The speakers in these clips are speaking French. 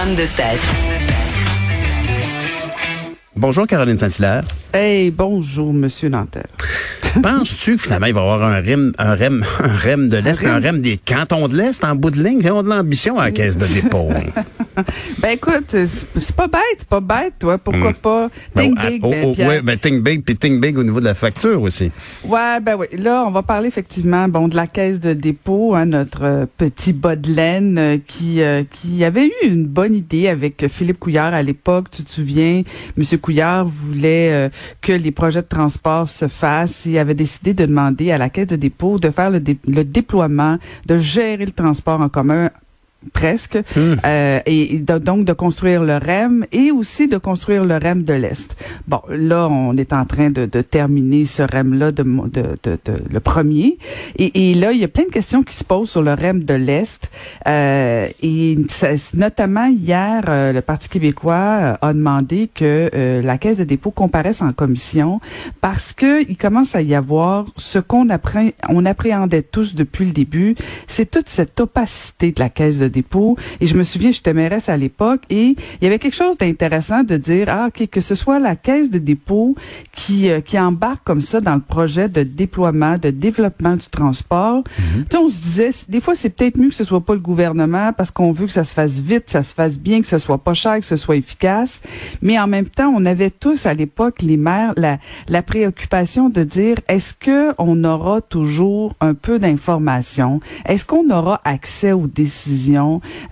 femme de tête. Bonjour Caroline Saint-Hilaire. Hey, bonjour, Monsieur Nanterre. Penses-tu que finalement il va y avoir un REM, un REM, un REM de l'Est, un, REM des cantons de l'Est en bout de ligne? Ils ont de l'ambition à la caisse de dépôt. ben écoute, c'est pas bête, c'est pas bête, toi. Pourquoi pas? Ben, Think ah, big, oh, ben, oh, Pierre. ouais, ben think big, puis think big au niveau de la facture aussi. Ouais, ben oui. Là, on va parler effectivement, bon, de la caisse de dépôt, hein, notre euh, petit bas de laine euh, qui euh, qui avait eu une bonne idée avec Philippe Couillard à l'époque. Tu te souviens, Monsieur Couillard voulait euh, que les projets de transport se fassent. Il avait décidé de demander à la caisse de dépôt de faire le, dé- le déploiement, de gérer le transport en commun presque, euh, et, de- donc de construire le REM et aussi de construire le REM de l'Est. Bon, là, on est en train de, de terminer ce REM-là, de, de- de- le premier. Et, et là, il y a plein de questions qui se posent sur le REM de l'Est. Euh, et ça- notamment hier, euh, le Parti québécois euh, a demandé que euh, la Caisse de dépôt comparaisse en commission parce que il commence à y avoir ce qu'on appré- on appréhendait tous depuis le début, c'est toute cette opacité de la Caisse de dépôt. Et je me souviens, j'étais mairesse à l'époque et il y avait quelque chose d'intéressant de dire, ah, ok, que ce soit la Caisse de dépôt qui, euh, qui embarque comme ça dans le projet de déploiement, de développement du transport. Sais, on se disait, des fois, c'est peut-être mieux que ce soit pas le gouvernement parce qu'on veut que ça se fasse vite, que ça se fasse bien, que ce soit pas cher, que ce soit efficace. Mais en même temps, on avait tous à l'époque, les maires, la, la préoccupation de dire, est-ce que on aura toujours un peu d'informations? Est-ce qu'on aura accès aux décisions?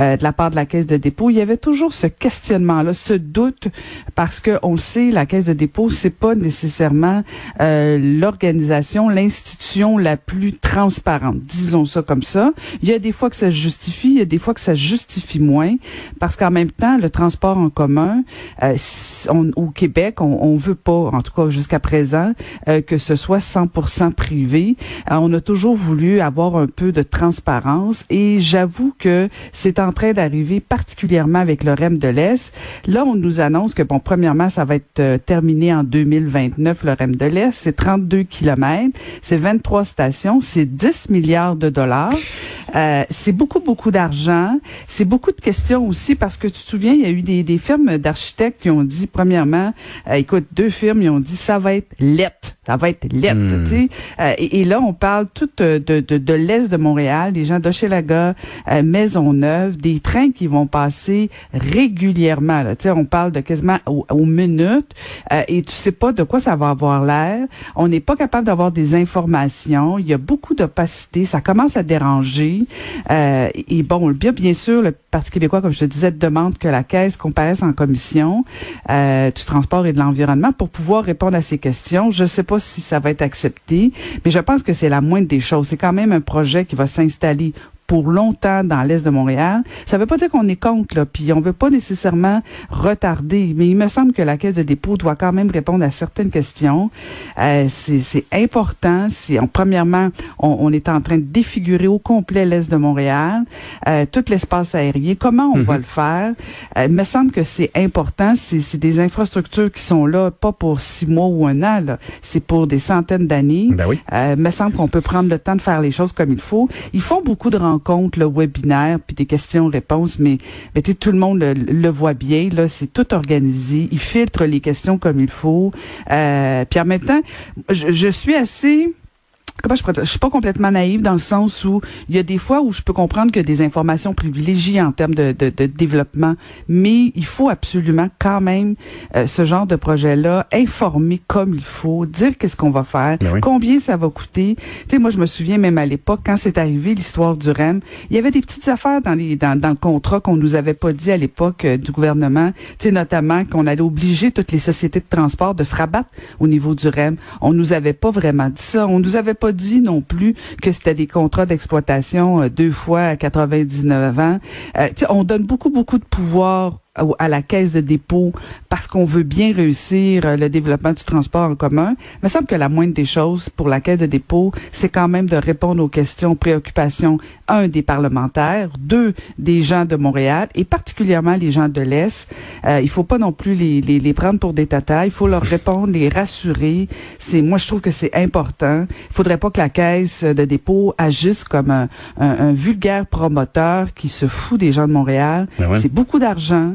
Euh, de la part de la Caisse de dépôt? Il y avait toujours ce questionnement-là, ce doute, parce que on le sait, la Caisse de dépôt, c'est pas nécessairement euh, l'organisation, l'institution la plus transparente, disons ça comme ça. Il y a des fois que ça justifie, il y a des fois que ça justifie moins, parce qu'en même temps, le transport en commun, euh, on- au Québec, on, on veut pas, en tout cas jusqu'à présent, euh, que ce soit 100% privé. Euh, on a toujours voulu avoir un peu de transparence et j'avoue que c'est en train d'arriver particulièrement avec le REM de l'Est. Là, on nous annonce que, bon, premièrement, ça va être euh, terminé en 2029, le REM de l'Est. C'est 32 kilomètres, c'est 23 stations, c'est 10 milliards de dollars. Euh, c'est beaucoup, beaucoup d'argent. C'est beaucoup de questions aussi parce que tu te souviens, il y a eu des, des firmes d'architectes qui ont dit, premièrement, euh, écoute, deux firmes, ils ont dit, ça va être lettre. Ça va être lettre, tu sais. Euh, et, et là, on parle tout euh, de, de, de l'Est de Montréal, des gens d'Hochelaga, euh, Des trains qui vont passer régulièrement. On parle de quasiment aux, minutes euh, et tu sais pas de quoi ça va avoir l'air. On n'est pas capable d'avoir des informations. Il y a beaucoup d'opacité. Ça commence à déranger. Euh, et bon, bien, bien sûr, le Parti québécois, comme je te disais, demande que la Caisse comparaisse en commission euh, du transport et de l'environnement pour pouvoir répondre à ces questions. Je ne sais pas si ça va être accepté, mais je pense que c'est la moindre des choses. C'est quand même un projet qui va s'installer pour longtemps dans l'est de Montréal. Ça veut pas dire qu'on est contre, là, puis on veut pas nécessairement retarder, mais il me semble que la caisse de dépôt doit quand même répondre à certaines questions. Euh, c'est important. C'est en premièrement, on, on est en train de défigurer au complet l'est de Montréal, euh, tout l'espace aérien. Comment on va le faire? Euh, Il me semble que c'est important. C'est c'est des infrastructures qui sont là, pas pour six mois ou un an. C'est pour des centaines d'années. Ben oui. Euh, me semble qu'on peut prendre le temps de faire les choses comme il faut. Ils font beaucoup de rencontres, le webinaire, puis des questions-réponses, mais, tout le monde le, le voit bien. Là, c'est tout organisé. Ils filtrent les questions comme il faut. Euh, puis en même temps, je, je suis assez comment je pourrais dire, je suis pas complètement naïve dans le sens où il y a des fois où je peux comprendre que des informations privilégiées en termes de, de, de développement, mais il faut absolument quand même euh, ce genre de projet-là informer comme il faut, dire qu'est-ce qu'on va faire, Ben oui. combien ça va coûter. Tu sais, moi je me souviens même à l'époque quand c'est arrivé l'histoire du REM, il y avait des petites affaires dans les dans, dans le contrat qu'on nous avait pas dit à l'époque euh, du gouvernement, tu sais notamment qu'on allait obliger toutes les sociétés de transport de se rabattre au niveau du REM. On nous avait pas vraiment dit ça, on nous avait pas dit non plus que c'était des contrats d'exploitation euh, deux fois à 99 ans. Euh, on donne beaucoup, beaucoup de pouvoir à la caisse de dépôt parce qu'on veut bien réussir euh, le développement du transport en commun. Il me semble que la moindre des choses pour la caisse de dépôt, c'est quand même de répondre aux questions, aux préoccupations, un, des parlementaires, deux, des gens de Montréal et particulièrement les gens de l'Est. Euh, il faut pas non plus les, les, les prendre pour des tatas. Il faut leur répondre, les rassurer. C'est, moi, je trouve que c'est important. Il faudrait pas que la caisse de dépôt agisse comme un, un, vulgaire promoteur qui se fout des gens de Montréal. Ben c'est beaucoup d'argent.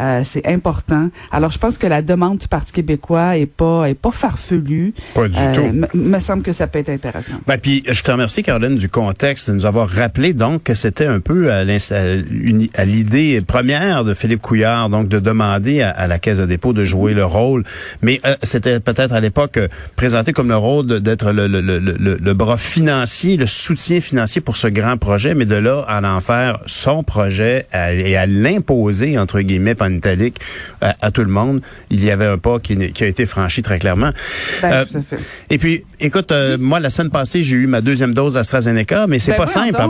Euh, c'est important. Alors, je pense que la demande du Parti québécois est pas est pas farfelue. Pas du euh, tout. Me semble que ça peut être intéressant. Ben, puis, je te remercie, Caroline, du contexte, de nous avoir rappelé donc que c'était un peu à l'idée première de Philippe Couillard, donc de demander à, la Caisse de dépôt de jouer le rôle. Mais euh, c'était peut-être à l'époque présenté comme le rôle d'être le, le, le, le, bras financier, le soutien financier pour ce grand projet, mais de là à en faire son projet et à l'imposer, entre guillemets, italique à, tout le monde. Il y avait un pas qui, a été franchi très clairement. Ben, euh, et puis, écoute, euh, moi, la semaine passée, j'ai eu ma deuxième dose d'AstraZeneca, mais c'est ben pas simple.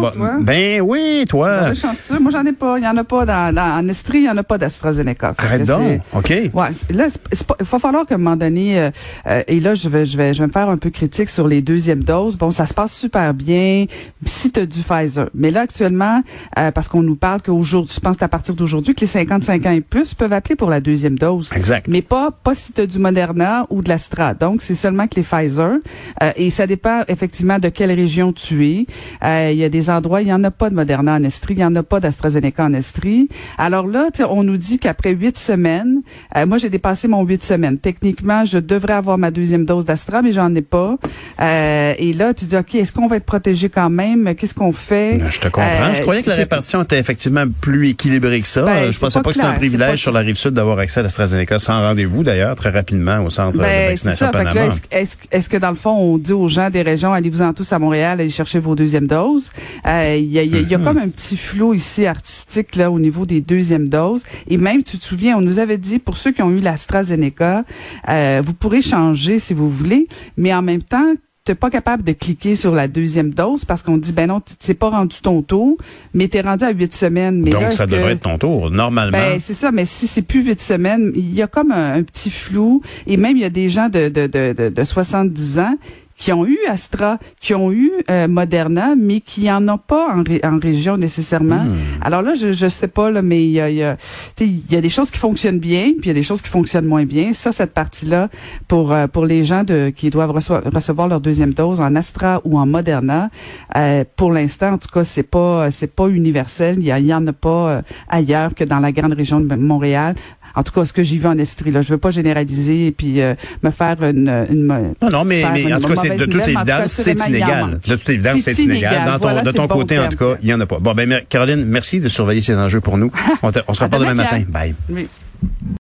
Ben oui, toi. Ben, moi, j'en ai pas. Il y en a pas dans, dans en Estrie, il y en a pas d'AstraZeneca. Arrête donc. OK. Ouais, là, il va falloir qu'à un moment donné, euh, et là, je vais, je vais, je vais me faire un peu critique sur les deuxièmes doses. Bon, ça se passe super bien si tu as du Pfizer. Mais là, actuellement, parce qu'on nous parle qu'aujourd'hui, je pense à partir d'aujourd'hui, que les 55 ans et plus peuvent appeler pour la deuxième dose. Exact. Mais pas, pas si tu as du Moderna ou de l'Astra. Donc, c'est seulement que les Pfizer. Euh, et ça dépend effectivement de quelle région tu es. Euh, il y a des endroits, il n'y en a pas de Moderna en Estrie, il n'y en a pas d'AstraZeneca en Estrie. Alors là, on nous dit qu'après huit semaines, euh, moi j'ai dépassé mon huit semaines. Techniquement, je devrais avoir ma deuxième dose d'Astra, mais j'en ai pas. et là, tu dis, OK, est-ce qu'on va être protégé quand même? Qu'est-ce qu'on fait? Je te comprends. je croyais que la répartition était effectivement plus équilibrée que ça. Ben, je pensais pas, que c'était un privilège sur la rive sud d'avoir accès à l'AstraZeneca sans rendez-vous, d'ailleurs, très rapidement au centre de ben, vaccination Panama. Est-ce que dans le fond, on dit aux gens des régions, allez-vous-en tous à Montréal, allez chercher vos deuxièmes doses? Euh, il y, a, y, a, mm-hmm. comme un petit flot ici artistique là au niveau des deuxièmes doses. Et même, tu te souviens, on nous avait dit, pour ceux qui ont eu l'AstraZeneca, euh, vous pourrez changer si vous voulez, mais en même temps, t'es pas capable de cliquer sur la deuxième dose parce qu'on dit ben non, c'est pas rendu ton tour, mais t'es rendu à huit semaines. Mais Donc ça devrait être ton tour normalement. Ben c'est ça, mais si c'est plus huit semaines, il y a comme un, petit flou et même il y a des gens de de de, de 70 ans qui ont eu Astra, qui ont eu euh, Moderna, mais qui en ont pas en, en région nécessairement. Hmm. Alors là, je je sais pas là, mais il y a y a, y a des choses qui fonctionnent bien, puis il y a des choses qui fonctionnent moins bien. Ça, cette partie-là, pour euh, pour les gens de qui doivent recevoir, leur deuxième dose en Astra ou en Moderna, euh, pour l'instant, en tout cas, c'est pas c'est pas universel. Il y, y en a pas ailleurs que dans la grande région de Montréal en tout cas ce que j'ai vu en Estrie. Là. Je veux pas généraliser et puis euh, me faire une, une Non, non, mais, mais en tout cas, c'est de toute évidence, c'est inégal. De toute évidence, c'est inégal. Dans de ton côté, en tout cas, il y en a pas. Bon, ben Caroline, merci de surveiller ces enjeux pour nous. On, on se reparle demain matin. Bye.